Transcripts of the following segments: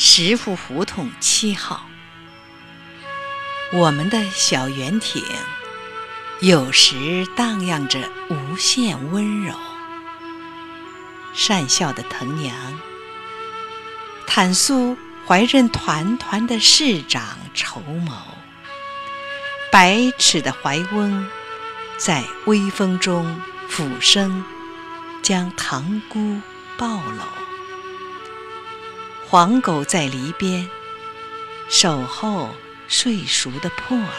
石富胡同七号。我们的小圆艇，有时荡漾着无限温柔。善笑的藤娘，坦诉怀任团团的市长筹谋。百尺的怀翁，在微风中俯身，将堂姑抱搂。黄狗在篱边，守候。睡熟的破儿，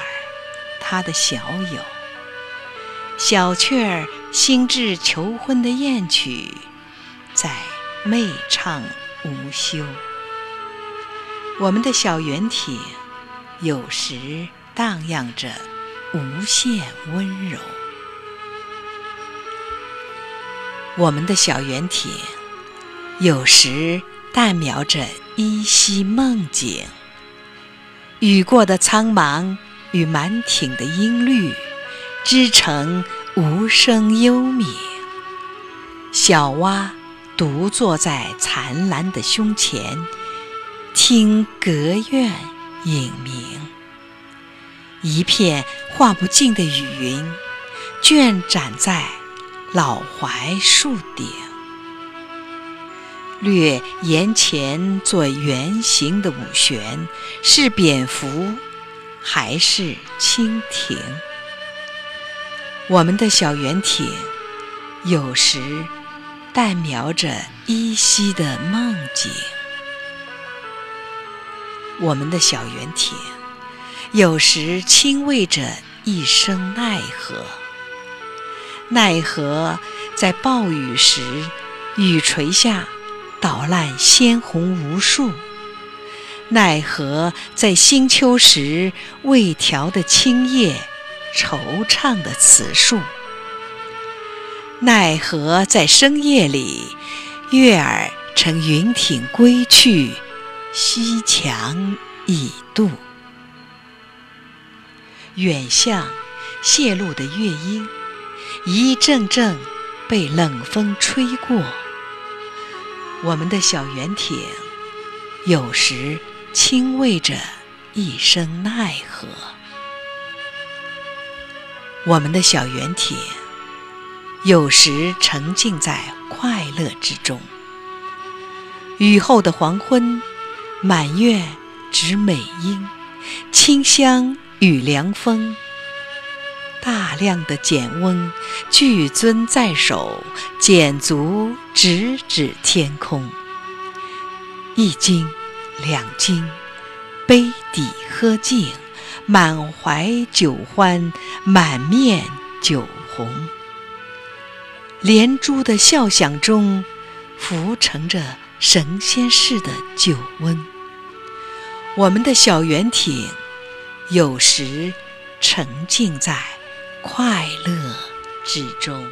他的小友；小雀儿心智求婚的艳曲，在媚唱无休。我们的小圆艇，有时荡漾着无限温柔。我们的小圆艇，有时淡描着依稀梦境。雨过的苍茫与满挺的音律，织成无声幽冥。小蛙独坐在残蓝的胸前，听隔院影鸣。一片画不尽的雨云，卷展在老槐树顶。略檐前做圆形的五弦，是蝙蝠还是蜻蜓？我们的小圆艇，有时淡描着依稀的梦境。我们的小圆艇，有时轻慰着一声奈何。奈何在暴雨时，雨垂下。捣烂鲜红无数，奈何在新秋时未调的青叶，惆怅的词树？奈何在深夜里，月儿乘云艇归去，西墙已渡。远向泄露的乐音，一阵阵被冷风吹过。我们的小圆艇，有时轻喂着一声奈何。我们的小圆艇，有时沉浸在快乐之中。雨后的黄昏，满院植美英，清香与凉风。大量的简温，巨樽在手，简足直指天空。一斤，两斤，杯底喝尽，满怀酒欢，满面酒红。连珠的笑响中，浮沉着神仙似的酒温。我们的小圆艇，有时沉浸在。快乐之中。